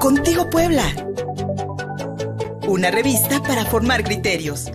Contigo Puebla. Una revista para formar criterios.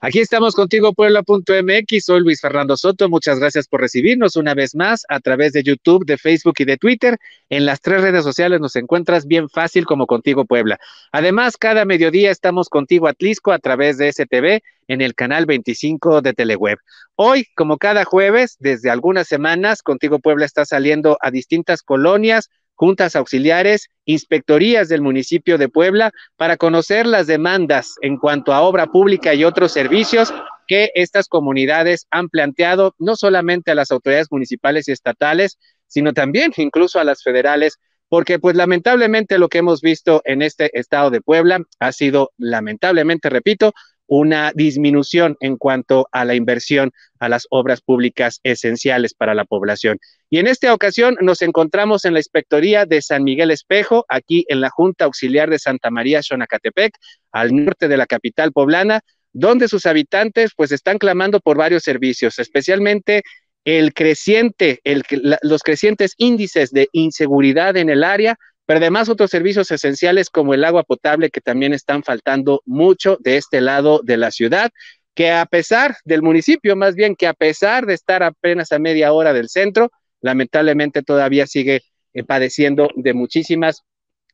Aquí estamos contigo, Puebla.mx. Soy Luis Fernando Soto. Muchas gracias por recibirnos una vez más a través de YouTube, de Facebook y de Twitter. En las tres redes sociales nos encuentras bien fácil como Contigo Puebla. Además, cada mediodía estamos contigo Atlisco a través de STV en el canal 25 de Teleweb. Hoy, como cada jueves, desde algunas semanas, Contigo Puebla está saliendo a distintas colonias, juntas auxiliares, inspectorías del municipio de Puebla para conocer las demandas en cuanto a obra pública y otros servicios que estas comunidades han planteado no solamente a las autoridades municipales y estatales, sino también incluso a las federales, porque pues lamentablemente lo que hemos visto en este estado de Puebla ha sido lamentablemente, repito, una disminución en cuanto a la inversión a las obras públicas esenciales para la población. Y en esta ocasión nos encontramos en la Inspectoría de San Miguel Espejo, aquí en la Junta Auxiliar de Santa María Xonacatepec, al norte de la capital poblana, donde sus habitantes pues están clamando por varios servicios, especialmente el creciente, los crecientes índices de inseguridad en el área, pero además otros servicios esenciales como el agua potable que también están faltando mucho de este lado de la ciudad, que a pesar del municipio, más bien que a pesar de estar apenas a media hora del centro, lamentablemente todavía sigue eh, padeciendo de muchísimas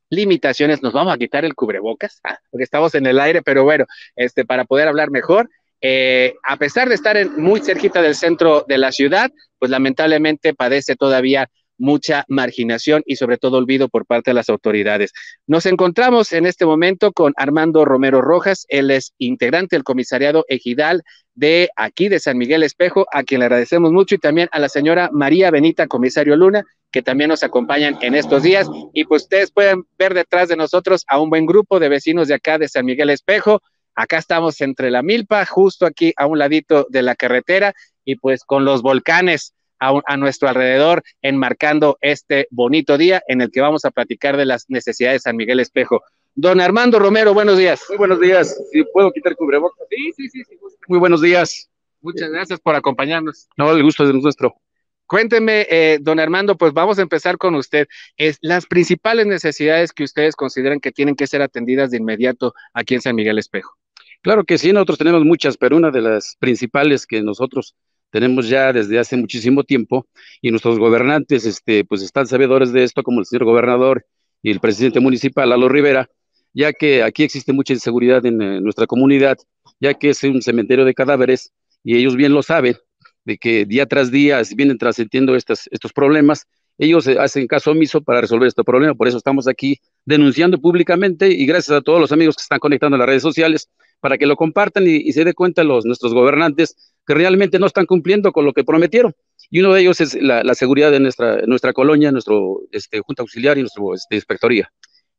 limitaciones. Nos vamos a quitar el cubrebocas, ah, porque estamos en el aire, pero bueno, este, para poder hablar mejor. Eh, a pesar de estar muy cerquita del centro de la ciudad, pues lamentablemente padece todavía mucha marginación y sobre todo olvido por parte de las autoridades. Nos encontramos en este momento con Armando Romero Rojas, él es integrante del comisariado ejidal de aquí de San Miguel Espejo, a quien le agradecemos mucho y también a la señora María Benita, comisario Luna, que también nos acompañan en estos días. Y pues ustedes pueden ver detrás de nosotros a un buen grupo de vecinos de acá de San Miguel Espejo. Acá estamos entre la milpa, justo aquí a un ladito de la carretera y pues con los volcanes a, nuestro alrededor, enmarcando este bonito día en el que vamos a platicar de las necesidades de San Miguel Espejo. Don Armando Romero, buenos días. Muy buenos días. Si puedo quitar cubrebocas. Sí, sí, sí, sí. Muy buenos días. Muchas gracias por acompañarnos. No, el gusto es nuestro. Cuénteme, eh, don Armando, pues vamos a empezar con usted. Es las principales necesidades que ustedes consideran que tienen que ser atendidas de inmediato aquí en San Miguel Espejo. Claro que sí, nosotros tenemos muchas, pero una de las principales que nosotros tenemos ya desde hace muchísimo tiempo y nuestros gobernantes este, pues están sabedores de esto, como el señor gobernador y el presidente municipal, Lalo Rivera, ya que aquí existe mucha inseguridad en, en nuestra comunidad, ya que es un cementerio de cadáveres y ellos bien lo saben, de que día tras día vienen trascendiendo estos, problemas, ellos hacen caso omiso para resolver este problema, por eso estamos aquí denunciando públicamente y gracias a todos los amigos que están conectando en las redes sociales para que lo compartan y, se dé cuenta los nuestros gobernantes que realmente no están cumpliendo con lo que prometieron. Y uno de ellos es la, seguridad de nuestra, nuestra colonia, nuestro este, Junta Auxiliar y nuestra este, Inspectoría.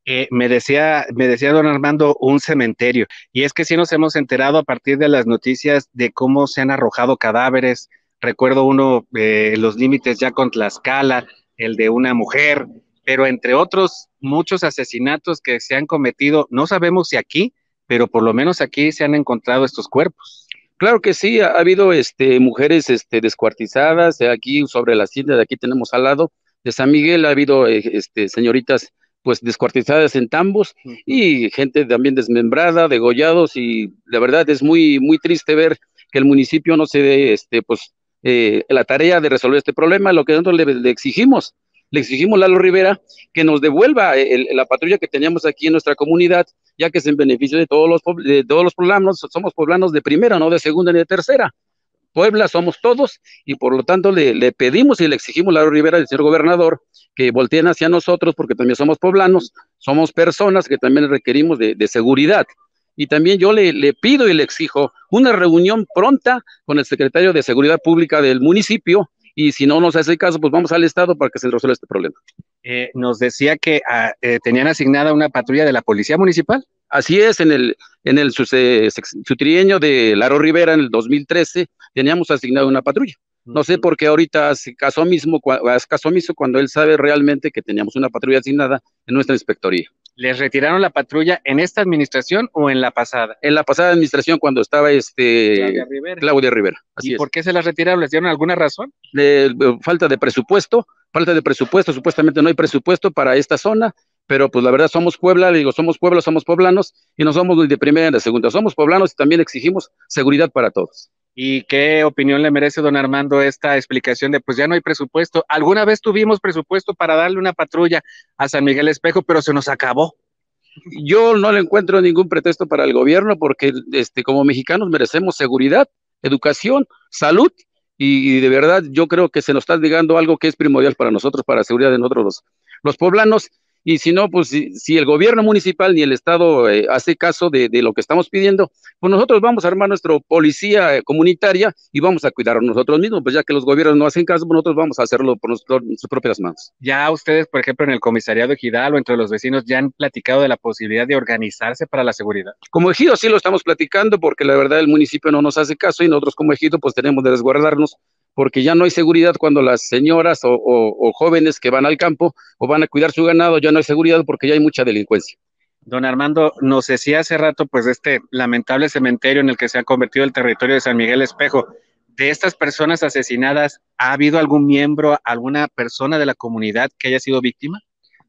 Eh, me decía, me decía don Armando, un cementerio. Y es que sí nos hemos enterado a partir de las noticias de cómo se han arrojado cadáveres. Recuerdo uno, eh, los límites ya con Tlaxcala, el de una mujer, pero entre otros muchos asesinatos que se han cometido, no sabemos si aquí, pero por lo menos aquí se han encontrado estos cuerpos. Claro que sí, ha, habido este, mujeres este, descuartizadas, aquí sobre la hacienda de aquí tenemos al lado de San Miguel, ha habido eh, este, señoritas pues descuartizadas en tambos y gente también desmembrada, degollados y la verdad es muy muy triste ver que el municipio no se dé este pues eh, la tarea de resolver este problema, lo que nosotros le, exigimos, le exigimos a Lalo Rivera que nos devuelva la patrulla que teníamos aquí en nuestra comunidad ya que es en beneficio de todos los, de todos los poblanos, somos poblanos de primera, no de segunda ni de tercera. Puebla somos todos y por lo tanto le, pedimos y le exigimos a la Rivera, el señor gobernador, que volteen hacia nosotros porque también somos poblanos, somos personas que también requerimos de, seguridad. Y también yo le, le, pido y le exijo una reunión pronta con el secretario de Seguridad Pública del municipio y si no nos hace caso, pues vamos al Estado para que se resuelva este problema. Eh, nos decía que ah, eh, tenían asignada una patrulla de la Policía Municipal. Así es, en el, en el su, trienio de Laro Rivera en el 2013 teníamos asignada una patrulla. No sé por qué ahorita hace caso mismo, hace caso mismo cuando él sabe realmente que teníamos una patrulla asignada en nuestra inspectoría. ¿Les retiraron la patrulla en esta administración o en la pasada? En la pasada administración cuando estaba este Claudia Rivera. Claudia Rivera ¿Y por qué se la retiraron? ¿Les dieron alguna razón? De, falta de presupuesto, falta de presupuesto, supuestamente no hay presupuesto para esta zona, pero pues la verdad somos Puebla, le digo, somos Puebla, somos poblanos y no somos de primera y de segunda, somos poblanos y también exigimos seguridad para todos. ¿Y qué opinión le merece, don Armando, esta explicación de pues ya no hay presupuesto? Alguna vez tuvimos presupuesto para darle una patrulla a San Miguel Espejo, pero se nos acabó. Yo no le encuentro ningún pretexto para el gobierno porque este, como mexicanos merecemos seguridad, educación, salud y, de verdad yo creo que se nos está digando algo que es primordial para nosotros, para la seguridad de nosotros los, los poblanos y si no, pues si, el gobierno municipal ni el Estado eh, hace caso de, lo que estamos pidiendo, pues nosotros vamos a armar nuestra policía eh, comunitaria y vamos a cuidar nosotros mismos, pues ya que los gobiernos no hacen caso, pues nosotros vamos a hacerlo por nuestras propias manos. Ya ustedes, por ejemplo, en el comisariado ejidal o entre los vecinos, ya han platicado de la posibilidad de organizarse para la seguridad. Como ejido sí lo estamos platicando porque la verdad el municipio no nos hace caso y nosotros como ejido pues tenemos de resguardarnos porque ya no hay seguridad cuando las señoras o, jóvenes que van al campo o van a cuidar su ganado, ya no hay seguridad porque ya hay mucha delincuencia. Don Armando, nos decía hace rato, pues, de este lamentable cementerio en el que se ha convertido el territorio de San Miguel Espejo. De estas personas asesinadas, ¿ha habido algún miembro, alguna persona de la comunidad que haya sido víctima?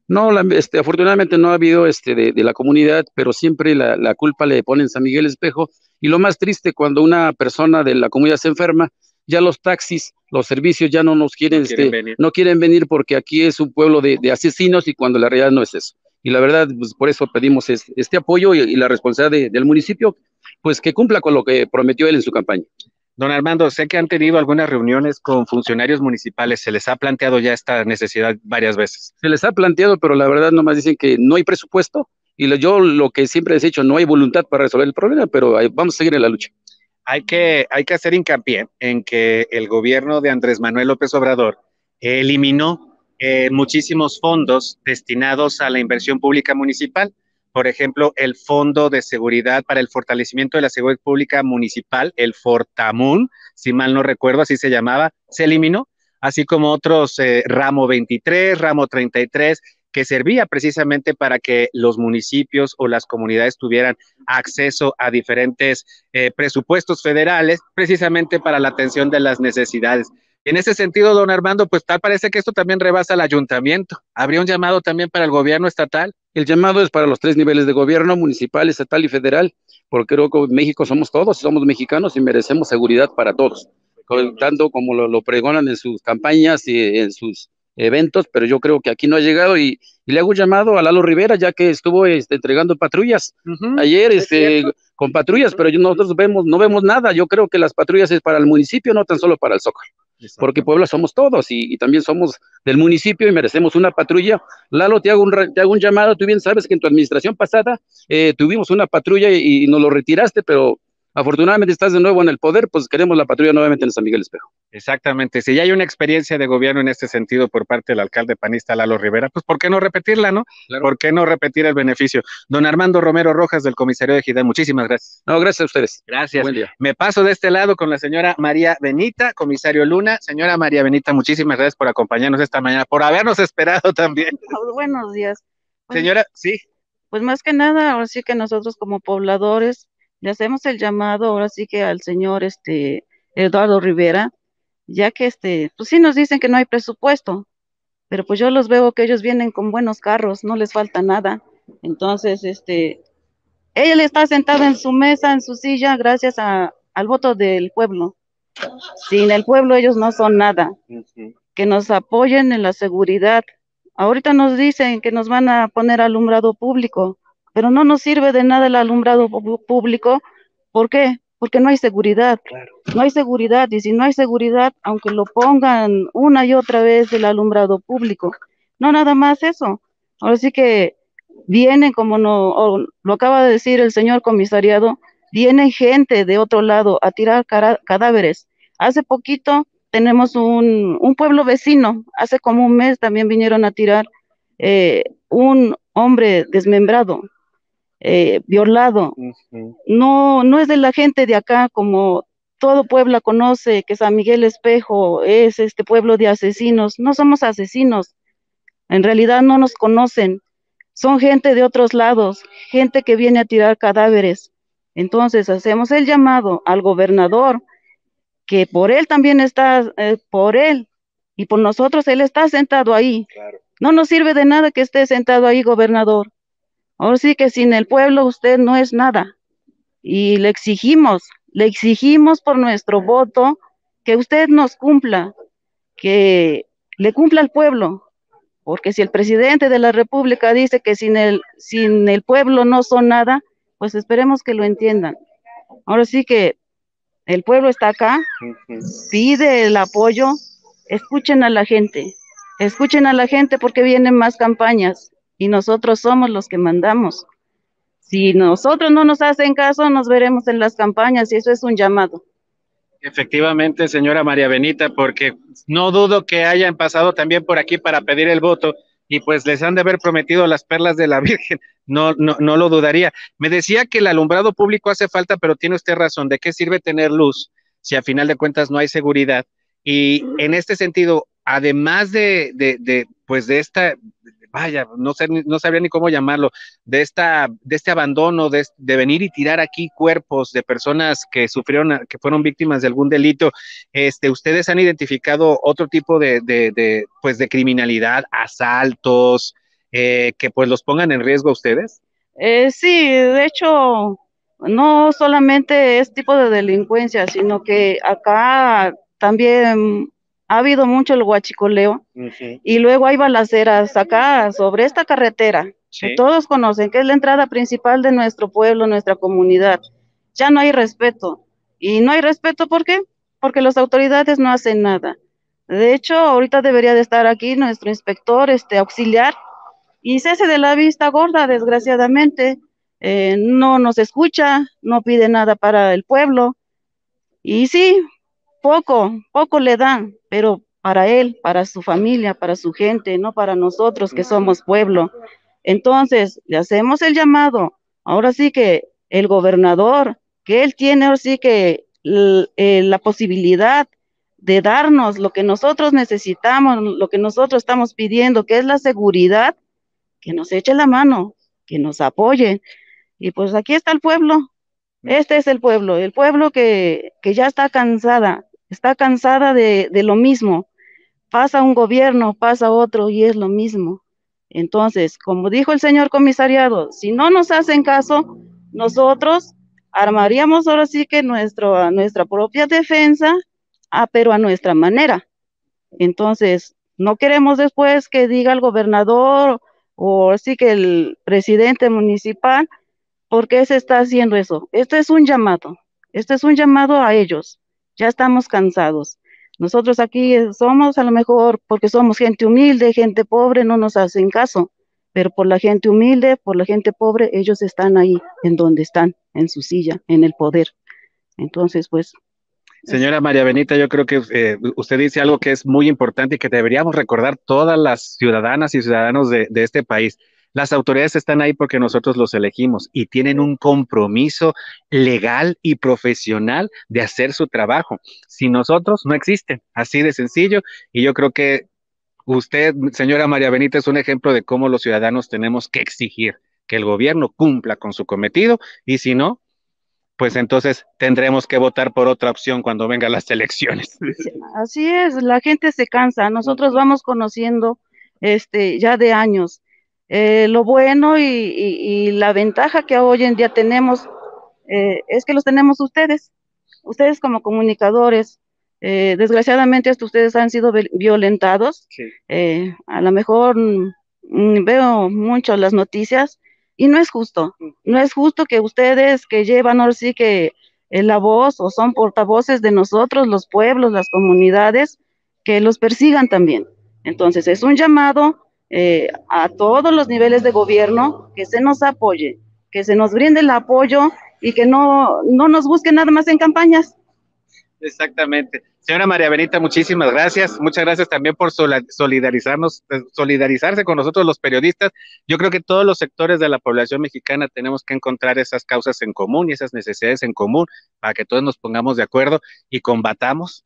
No, este, afortunadamente no ha habido este, de, la comunidad, pero siempre la, la, culpa le ponen San Miguel Espejo. Y lo más triste, cuando una persona de la comunidad se enferma, ya los taxis, los servicios ya no nos quieren, no quieren, este, venir. No quieren venir porque aquí es un pueblo de, asesinos y cuando la realidad no es eso. Y la verdad, pues, por eso pedimos este, apoyo y, la responsabilidad del municipio, pues que cumpla con lo que prometió él en su campaña. Don Armando, sé que han tenido algunas reuniones con funcionarios municipales. ¿Se les ha planteado ya esta necesidad varias veces? Se les ha planteado, pero la verdad nomás dicen que no hay presupuesto. Y yo lo que siempre he dicho, no hay voluntad para resolver el problema, pero vamos a seguir en la lucha hay que, hay que hacer hincapié en que el gobierno de Andrés Manuel López Obrador eliminó eh, muchísimos fondos destinados a la inversión pública municipal. Por ejemplo, el Fondo de Seguridad para el Fortalecimiento de la Seguridad Pública Municipal, el Fortamun, si mal no recuerdo, así se llamaba, se eliminó, así como otros eh, ramo 23, ramo 33, que servía precisamente para que los municipios o las comunidades tuvieran acceso a diferentes eh, presupuestos federales, precisamente para la atención de las necesidades. En ese sentido, don Armando, pues tal parece que esto también rebasa al ayuntamiento. ¿Habría un llamado también para el gobierno estatal? El llamado es para los tres niveles de gobierno, municipal, estatal y federal, porque creo que México somos todos, somos mexicanos y merecemos seguridad para todos, tanto como lo pregonan en sus campañas y en sus eventos, pero yo creo que aquí no ha llegado y, le hago un llamado a Lalo Rivera, ya que estuvo este, entregando patrullas ayer este, con patrullas, pero nosotros vemos, no vemos nada. Yo creo que las patrullas es para el municipio, no tan solo para el Zócalo. Porque Puebla somos todos y, también somos del municipio y merecemos una patrulla. Lalo, te hago un, te hago un llamado. Tú bien sabes que en tu administración pasada eh, tuvimos una patrulla y, y nos lo retiraste, pero afortunadamente estás de nuevo en el poder, pues queremos la patrulla nuevamente en San Miguel Espejo. Exactamente. Si ya hay una experiencia de gobierno en este sentido por parte del alcalde panista Lalo Rivera, pues ¿por qué no repetirla, no? ¿Por qué no repetir el beneficio? Don Armando Romero Rojas del Comisario de Gidal, muchísimas gracias. No, gracias a ustedes. Gracias. Buen día. Me paso de este lado con la señora María Benita, comisario Luna. Señora María Benita, muchísimas gracias por acompañarnos esta mañana, por habernos esperado también. Buenos días. Señora, sí. Pues más que nada, ahora sí que nosotros como pobladores le hacemos el llamado ahora sí que al señor este Eduardo Rivera, ya que este, pues sí nos dicen que no hay presupuesto, pero pues yo los veo que ellos vienen con buenos carros, no les falta nada. Entonces, este, él está sentado en su mesa, en su silla, gracias a, al voto del pueblo. Sin el pueblo ellos no son nada. Que nos apoyen en la seguridad. Ahorita nos dicen que nos van a poner alumbrado público pero no nos sirve de nada el alumbrado público. ¿Por qué? Porque no hay seguridad. No hay seguridad y si no hay seguridad, aunque lo pongan una y otra vez el alumbrado público, no nada más eso. Ahora sí que vienen, como no, lo acaba de decir el señor comisariado, viene gente de otro lado a tirar cadáveres. Hace poquito tenemos un, un, pueblo vecino, hace como un mes también vinieron a tirar eh, un hombre desmembrado eh, violado. No, no es de la gente de acá como todo Puebla conoce que San Miguel Espejo es este pueblo de asesinos. No somos asesinos, en realidad no nos conocen. Son gente de otros lados, gente que viene a tirar cadáveres. Entonces hacemos el llamado al gobernador, que por él también está, eh, por él y por nosotros, él está sentado ahí. No nos sirve de nada que esté sentado ahí, gobernador. Ahora sí que sin el pueblo usted no es nada. Y le exigimos le exigimos por nuestro voto que usted nos cumpla, que le cumpla al pueblo, porque si el presidente de la República dice que sin el, sin el pueblo no son nada, pues esperemos que lo entiendan. Ahora sí que el pueblo está acá, pide el apoyo, escuchen a la gente, escuchen a la gente porque vienen más campañas y nosotros somos los que mandamos. Si nosotros no nos hacen caso, nos veremos en las campañas y eso es un llamado. Efectivamente, señora María Benita, porque no dudo que hayan pasado también por aquí para pedir el voto y pues les han de haber prometido las perlas de la Virgen. No, no, no lo dudaría. Me decía que el alumbrado público hace falta, pero tiene usted razón. ¿De qué sirve tener luz si a final de cuentas no hay seguridad? Y en este sentido, además de, de, pues de esta, vaya, no, sé, no sabría ni cómo llamarlo, de, esta, de este abandono, de, venir y tirar aquí cuerpos de personas que sufrieron, que fueron víctimas de algún delito, este, ¿ustedes han identificado otro tipo de, de, pues de criminalidad, asaltos, eh, que pues los pongan en riesgo a ustedes? Eh, sí, de hecho, no solamente es tipo de delincuencia, sino que acá también ha habido mucho el guachicoleo y luego hay balaceras acá sobre esta carretera que todos conocen, que es la entrada principal de nuestro pueblo, nuestra comunidad. Ya no hay respeto. Y no hay respeto, ¿por qué? Porque las autoridades no hacen nada. De hecho, ahorita debería de estar aquí nuestro inspector este, auxiliar y cese de la vista gorda, desgraciadamente. Eh, no nos escucha, no pide nada para el pueblo. Y sí, poco, poco le dan, pero para él, para su familia, para su gente, no para nosotros que somos pueblo. Entonces, le hacemos el llamado. Ahora sí que el gobernador, que él tiene ahora sí que eh, la posibilidad de darnos lo que nosotros necesitamos, lo que nosotros estamos pidiendo, que es la seguridad, que nos eche la mano, que nos apoye. Y pues aquí está el pueblo. Este es el pueblo, el pueblo que, que ya está cansada, está cansada de, lo mismo. Pasa un gobierno, pasa otro y es lo mismo. Entonces, como dijo el señor comisariado, si no nos hacen caso, nosotros armaríamos ahora sí que nuestro, nuestra propia defensa, ah, pero a nuestra manera. Entonces, no queremos después que diga el gobernador o así que el presidente municipal, ¿por qué se está haciendo eso? Este es un llamado, este es un llamado a ellos ya estamos cansados. Nosotros aquí somos a lo mejor porque somos gente humilde, gente pobre, no nos hacen caso, pero por la gente humilde, por la gente pobre, ellos están ahí, en donde están, en su silla, en el poder. Entonces, pues... Señora María Benita, yo creo que eh, usted dice algo que es muy importante y que deberíamos recordar todas las ciudadanas y ciudadanos de este país. Las autoridades están ahí porque nosotros los elegimos y tienen un compromiso legal y profesional de hacer su trabajo. Si nosotros no existen, así de sencillo. Y yo creo que usted, señora María Benita, es un ejemplo de cómo los ciudadanos tenemos que exigir que el gobierno cumpla con su cometido y si no, pues entonces tendremos que votar por otra opción cuando vengan las elecciones. Así es, la gente se cansa, nosotros vamos conociendo este ya de años eh, lo bueno y, la ventaja que hoy en día tenemos eh, es que los tenemos ustedes, ustedes como comunicadores. Eh, desgraciadamente hasta ustedes han sido violentados. a lo mejor mm, veo mucho las noticias y no es justo. No es justo que ustedes que llevan ahora sí que la voz o son portavoces de nosotros, los pueblos, las comunidades, que los persigan también. Entonces es un llamado eh, a todos los niveles de gobierno que se nos apoye, que se nos brinde el apoyo y que no, no nos busquen nada más en campañas. Exactamente. Señora María Benita, muchísimas gracias. Muchas gracias también por solidarizarnos, eh, solidarizarse con nosotros los periodistas. Yo creo que todos los sectores de la población mexicana tenemos que encontrar esas causas en común y esas necesidades en común para que todos nos pongamos de acuerdo y combatamos,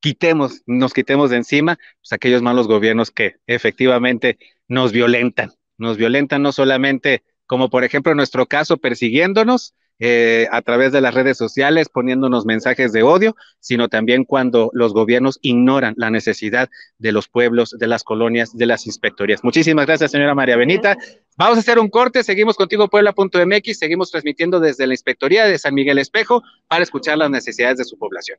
quitemos, nos quitemos de encima pues, aquellos malos gobiernos que efectivamente nos violentan. Nos violentan no solamente, como por ejemplo en nuestro caso, persiguiéndonos, eh, a través de las redes sociales poniéndonos mensajes de odio, sino también cuando los gobiernos ignoran la necesidad de los pueblos, de las colonias, de las inspectorías. Muchísimas gracias, señora María Benita. Vamos a hacer un corte, seguimos contigo Puebla.mx, seguimos transmitiendo desde la Inspectoría de San Miguel Espejo para escuchar las necesidades de su población.